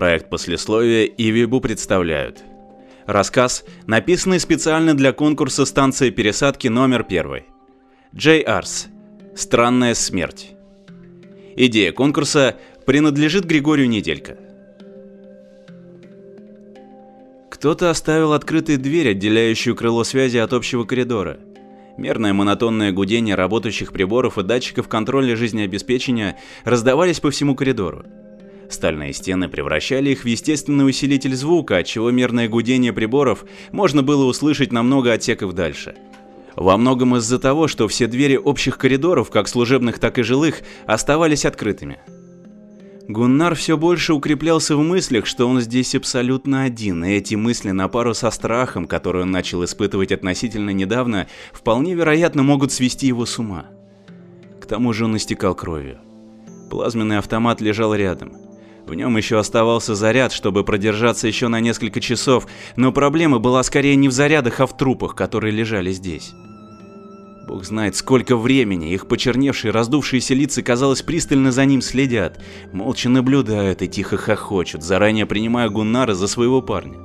Проект послесловия и Вибу представляют. Рассказ, написанный специально для конкурса станции пересадки номер 1. Джей Арс. Странная смерть. Идея конкурса принадлежит Григорию Неделько. Кто-то оставил открытой дверь, отделяющую крыло связи от общего коридора. Мерное монотонное гудение работающих приборов и датчиков контроля жизнеобеспечения раздавались по всему коридору. Стальные стены превращали их в естественный усилитель звука, отчего мерное гудение приборов можно было услышать намного отсеков дальше. Во многом из-за того, что все двери общих коридоров, как служебных, так и жилых, оставались открытыми. Гуннар все больше укреплялся в мыслях, что он здесь абсолютно один, и эти мысли на пару со страхом, который он начал испытывать относительно недавно, вполне вероятно могут свести его с ума. К тому же он истекал кровью. Плазменный автомат лежал рядом. В нем еще оставался заряд, чтобы продержаться еще на несколько часов, но проблема была скорее не в зарядах, а в трупах, которые лежали здесь. Бог знает, сколько времени их почерневшие, раздувшиеся лица, казалось, пристально за ним следят, молча наблюдают и тихо хохочут, заранее принимая Гуннара за своего парня.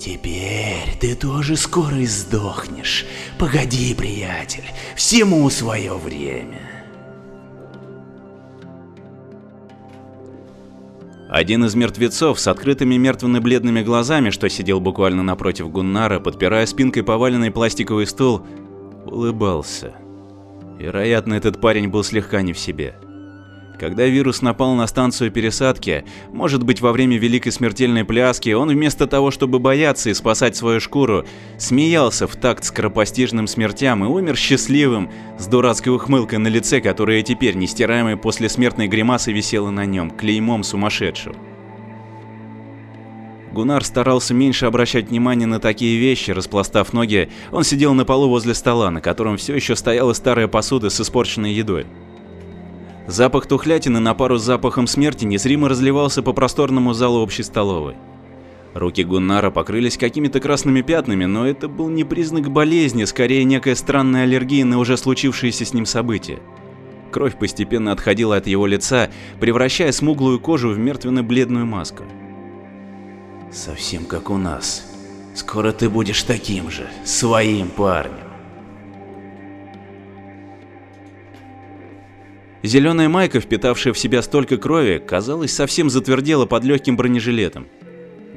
«Теперь ты тоже скоро и сдохнешь. Погоди, приятель, всему свое время». Один из мертвецов с открытыми мертвенно-бледными глазами, что сидел буквально напротив Гуннара, подпирая спинкой поваленный пластиковый стул, улыбался. Вероятно, этот парень был слегка не в себе. Когда вирус напал на станцию пересадки, может быть во время великой смертельной пляски, он вместо того, чтобы бояться и спасать свою шкуру, смеялся в такт скоропостижным смертям и умер счастливым, с дурацкой ухмылкой на лице, которая теперь нестираемой после смертной гримасы висела на нем, клеймом сумасшедшего. Гунар старался меньше обращать внимание на такие вещи, распластав ноги, он сидел на полу возле стола, на котором все еще стояла старая посуда с испорченной едой. Запах тухлятины на пару с запахом смерти незримо разливался по просторному залу общей столовой. Руки Гуннара покрылись какими-то красными пятнами, но это был не признак болезни, скорее некая странная аллергия на уже случившееся с ним событие. Кровь постепенно отходила от его лица, превращая смуглую кожу в мертвенно-бледную маску. «Совсем как у нас. Скоро ты будешь таким же, своим парнем. Зеленая майка, впитавшая в себя столько крови, казалось, совсем затвердела под легким бронежилетом.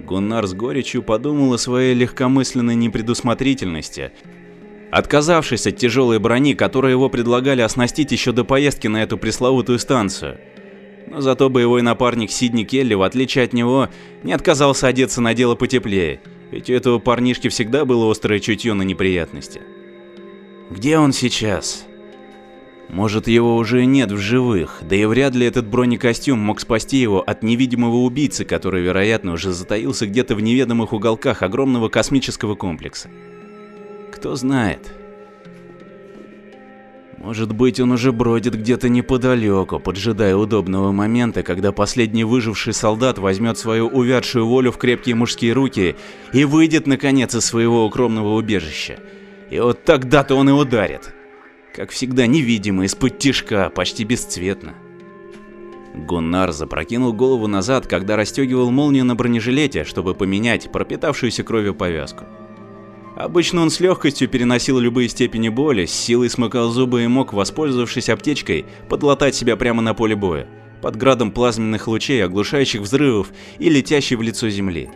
Гуннар с горечью подумал о своей легкомысленной непредусмотрительности, отказавшись от тяжелой брони, которую его предлагали оснастить еще до поездки на эту пресловутую станцию. Но зато боевой напарник Сидни Келли, в отличие от него, не отказался одеться на дело потеплее, ведь у этого парнишки всегда было острое чутье на неприятности. Где он сейчас? Может, его уже нет в живых, да и вряд ли этот бронекостюм мог спасти его от невидимого убийцы, который, вероятно, уже затаился где-то в неведомых уголках огромного космического комплекса. Кто знает. Может быть, он уже бродит где-то неподалеку, поджидая удобного момента, когда последний выживший солдат возьмет свою увядшую волю в крепкие мужские руки и выйдет, наконец, из своего укромного убежища. И вот тогда-то он и ударит. Как всегда невидимо, из-под тишка, почти бесцветно. Гуннар запрокинул голову назад, когда расстегивал молнию на бронежилете, чтобы поменять пропитавшуюся кровью повязку. Обычно он с легкостью переносил любые степени боли, с силой смыкал зубы и мог, воспользовавшись аптечкой, подлатать себя прямо на поле боя, под градом плазменных лучей, оглушающих взрывов и летящей в лицо земли.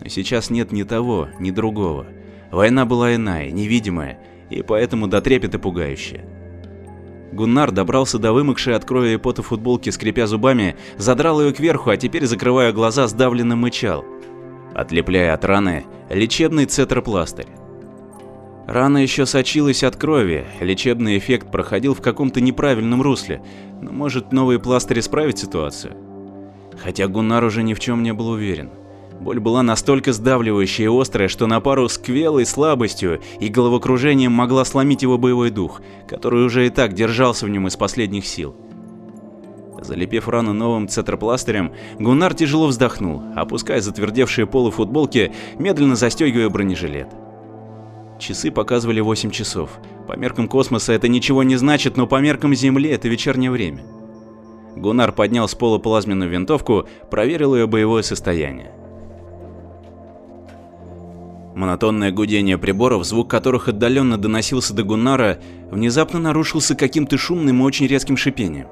Но сейчас нет ни того, ни другого. Война была иная, невидимая, и поэтому до трепета пугающая. Гуннар добрался до вымокшей от крови и пота футболки, скрипя зубами, задрал ее кверху, а теперь, закрывая глаза, сдавленно мычал, отлепляя от раны лечебный цетропластырь. Рана еще сочилась от крови, лечебный эффект проходил в каком-то неправильном русле, но может новый пластырь исправить ситуацию? Хотя Гуннар уже ни в чем не был уверен. Боль была настолько сдавливающая и острая, что на пару с квелой слабостью и головокружением могла сломить его боевой дух, который уже и так держался в нем из последних сил. Залепив рану новым цетропластырем, Гуннар тяжело вздохнул, опуская затвердевшие полы футболки, медленно застегивая бронежилет. Часы показывали 8 часов. По меркам космоса это ничего не значит, но по меркам Земли это вечернее время. Гуннар поднял с пола плазменную винтовку, проверил ее боевое состояние. Монотонное гудение приборов, звук которых отдаленно доносился до Гуннара, внезапно нарушился каким-то шумным и очень резким шипением.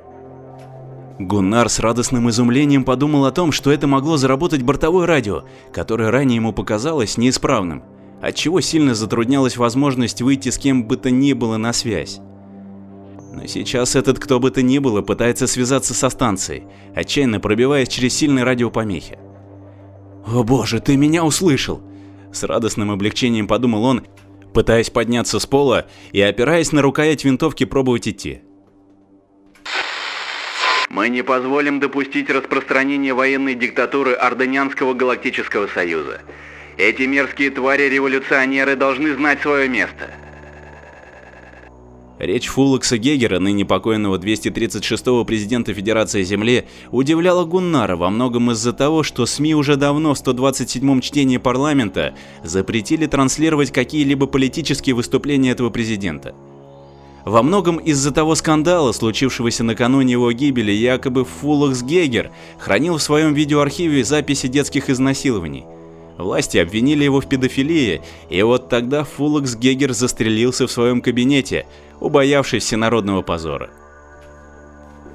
Гуннар с радостным изумлением подумал о том, что это могло заработать бортовое радио, которое ранее ему показалось неисправным, отчего сильно затруднялась возможность выйти с кем бы то ни было на связь. Но сейчас этот кто бы то ни было пытается связаться со станцией, отчаянно пробиваясь через сильные радиопомехи. «О боже, ты меня услышал!» С радостным облегчением подумал он, пытаясь подняться с пола и опираясь на рукоять винтовки пробовать идти. Мы не позволим допустить распространения военной диктатуры Орденянского Галактического Союза. Эти мерзкие твари-революционеры должны знать свое место. Речь Фуллекса Гегера, ныне покойного 236-го президента Федерации Земли, удивляла Гуннара во многом из-за того, что СМИ уже давно в 127-м чтении парламента запретили транслировать какие-либо политические выступления этого президента. Во многом из-за того скандала, случившегося накануне его гибели, якобы Фуллекс Гегер хранил в своем видеоархиве записи детских изнасилований. Власти обвинили его в педофилии, и вот тогда Фуллекс Гегер застрелился в своем кабинете, убоявшись всенародного позора.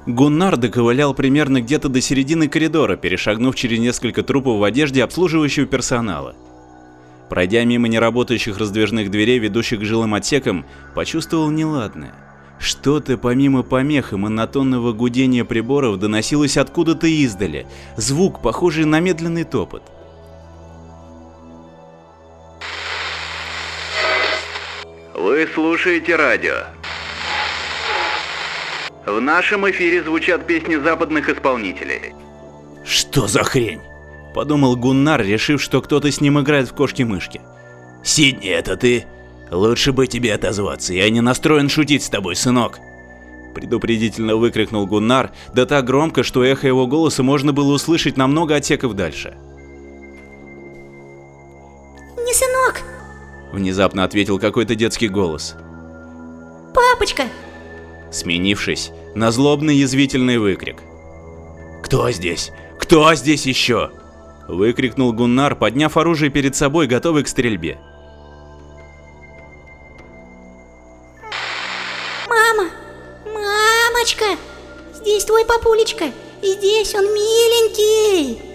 Гуннар доковылял примерно где-то до середины коридора, перешагнув через несколько трупов в одежде обслуживающего персонала. Пройдя мимо неработающих раздвижных дверей, ведущих к жилым отсекам, почувствовал неладное. Что-то помимо помех и монотонного гудения приборов доносилось откуда-то издали, звук, похожий на медленный топот. Вы слушаете радио. В нашем эфире звучат песни западных исполнителей. Что за хрень? Подумал Гуннар, решив, что кто-то с ним играет в кошки-мышки. Сидни, это ты? Лучше бы тебе отозваться, я не настроен шутить с тобой, сынок. Предупредительно выкрикнул Гуннар, да так громко, что эхо его голоса можно было услышать на много отсеков дальше. Не сынок! Внезапно ответил какой-то детский голос. Папочка! Сменившись на злобный язвительный выкрик. Кто здесь? Кто здесь еще? Выкрикнул Гуннар, подняв оружие перед собой, готовый к стрельбе. Мама! Мамочка! Здесь твой папулечка! И здесь он миленький!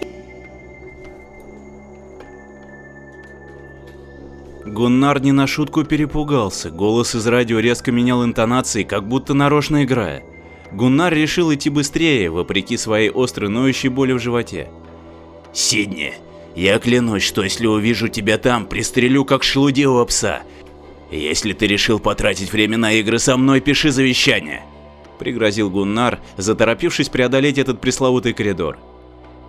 Гуннар не на шутку перепугался, голос из радио резко менял интонации, как будто нарочно играя. Гуннар решил идти быстрее, вопреки своей острой ноющей боли в животе. Сидни, я клянусь, что если увижу тебя там, пристрелю как шелудивого пса. Если ты решил потратить время на игры со мной, пиши завещание. Пригрозил Гуннар, заторопившись преодолеть этот пресловутый коридор.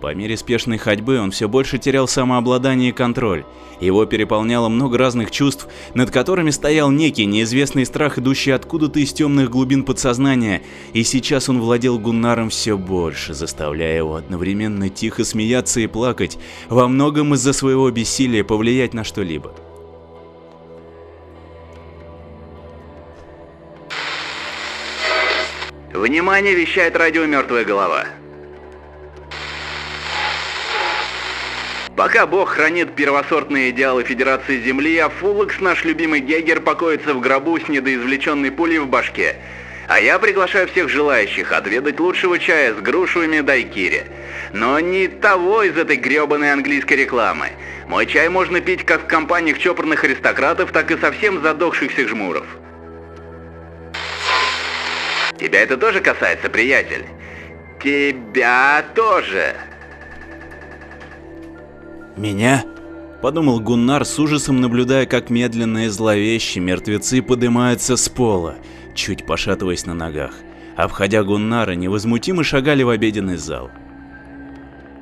По мере спешной ходьбы он все больше терял самообладание и контроль. Его переполняло много разных чувств, над которыми стоял некий неизвестный страх, идущий откуда-то из темных глубин подсознания, и сейчас он владел Гуннаром все больше, заставляя его одновременно тихо смеяться и плакать, во многом из-за своего бессилия повлиять на что-либо. Внимание, вещает радио «Мертвая голова». Пока Бог хранит первосортные идеалы Федерации Земли, а Фуллекс, наш любимый Гегер, покоится в гробу с недоизвлеченной пулей в башке. А я приглашаю всех желающих отведать лучшего чая с грушевыми дайкири. Но не того из этой гребаной английской рекламы. Мой чай можно пить как в компаниях чопорных аристократов, так и совсем задохшихся жмуров. Тебя это тоже касается, приятель? Тебя тоже. Меня? Подумал Гуннар с ужасом, наблюдая, как медленно и зловеще мертвецы поднимаются с пола, чуть пошатываясь на ногах. Обходя Гуннара, невозмутимо шагали в обеденный зал.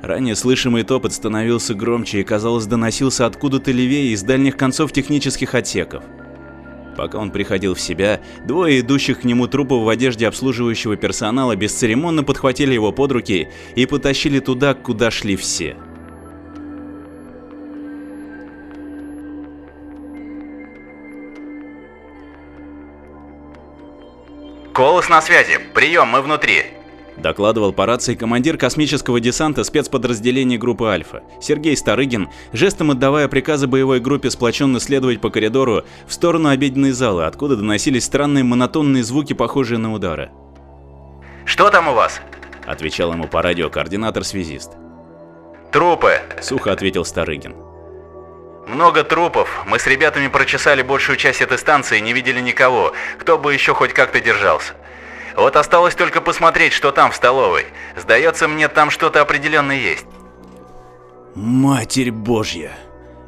Ранее слышимый топот становился громче и, казалось, доносился откуда-то левее из дальних концов технических отсеков. Пока он приходил в себя, двое идущих к нему трупов в одежде обслуживающего персонала бесцеремонно подхватили его под руки и потащили туда, куда шли все. Колос на связи. Прием, мы внутри. Докладывал по рации командир космического десанта спецподразделения группы Альфа, Сергей Старыгин, жестом отдавая приказы боевой группе сплоченно следовать по коридору в сторону обеденной залы, откуда доносились странные монотонные звуки, похожие на удары. «Что там у вас?» – отвечал ему по радио координатор-связист. «Трупы», – сухо ответил Старыгин. «Много трупов. Мы с ребятами прочесали большую часть этой станции и не видели никого, кто бы еще хоть как-то держался. Вот осталось только посмотреть, что там в столовой. Сдается мне, там что-то определенно есть. Матерь Божья!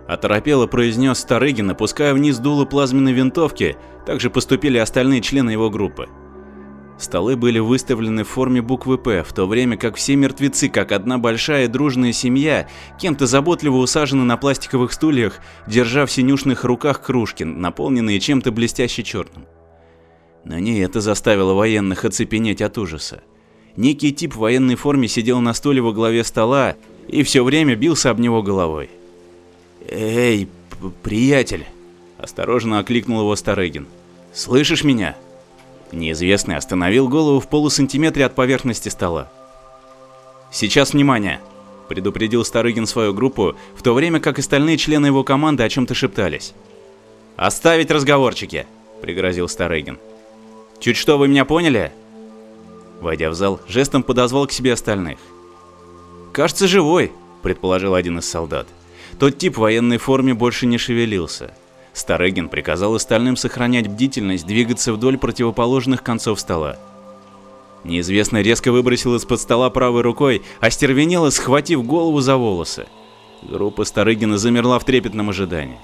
Оторопело произнес Старыгин, опуская вниз дуло плазменной винтовки, также поступили остальные члены его группы. Столы были выставлены в форме буквы «П», в то время как все мертвецы, как одна большая дружная семья, кем-то заботливо усажены на пластиковых стульях, держа в синюшных руках кружки, наполненные чем-то блестяще черным. Но не это заставило военных оцепенеть от ужаса. Некий тип в военной форме сидел на стуле во главе стола и все время бился об него головой. «Эй, приятель!» – осторожно окликнул его Старыгин. «Слышишь меня?» Неизвестный остановил голову в полусантиметре от поверхности стола. «Сейчас внимание!» – предупредил Старыгин свою группу, в то время как остальные члены его команды о чем-то шептались. «Оставить разговорчики!» – пригрозил Старыгин. Чуть что, вы меня поняли?» Войдя в зал, жестом подозвал к себе остальных. «Кажется, живой», — предположил один из солдат. Тот тип в военной форме больше не шевелился. Старыгин приказал остальным сохранять бдительность, двигаться вдоль противоположных концов стола. Неизвестный резко выбросил из-под стола правой рукой, остервенело схватив голову за волосы. Группа Старыгина замерла в трепетном ожидании.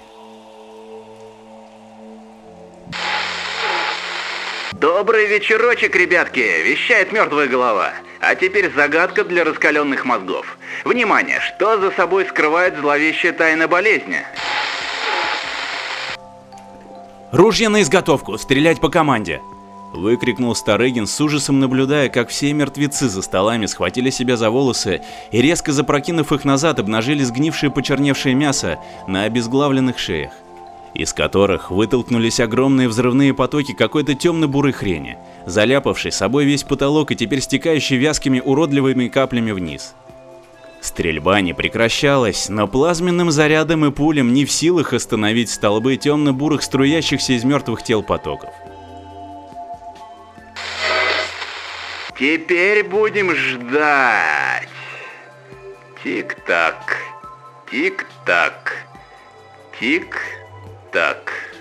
Добрый вечерочек, ребятки, вещает мертвая голова. А теперь загадка для раскаленных мозгов. Внимание, что за собой скрывает зловещая тайна болезни? «Ружья на изготовку! Стрелять по команде!» Выкрикнул Старыгин с ужасом, наблюдая, как все мертвецы за столами схватили себя за волосы и, резко запрокинув их назад, обнажили сгнившее почерневшее мясо на обезглавленных шеях из которых вытолкнулись огромные взрывные потоки какой-то темно-бурой хрени, заляпавшей собой весь потолок и теперь стекающей вязкими уродливыми каплями вниз. Стрельба не прекращалась, но плазменным зарядом и пулем не в силах остановить столбы темно-бурых струящихся из мертвых тел потоков. Теперь будем ждать. Тик-так, тик-так, тик-так так.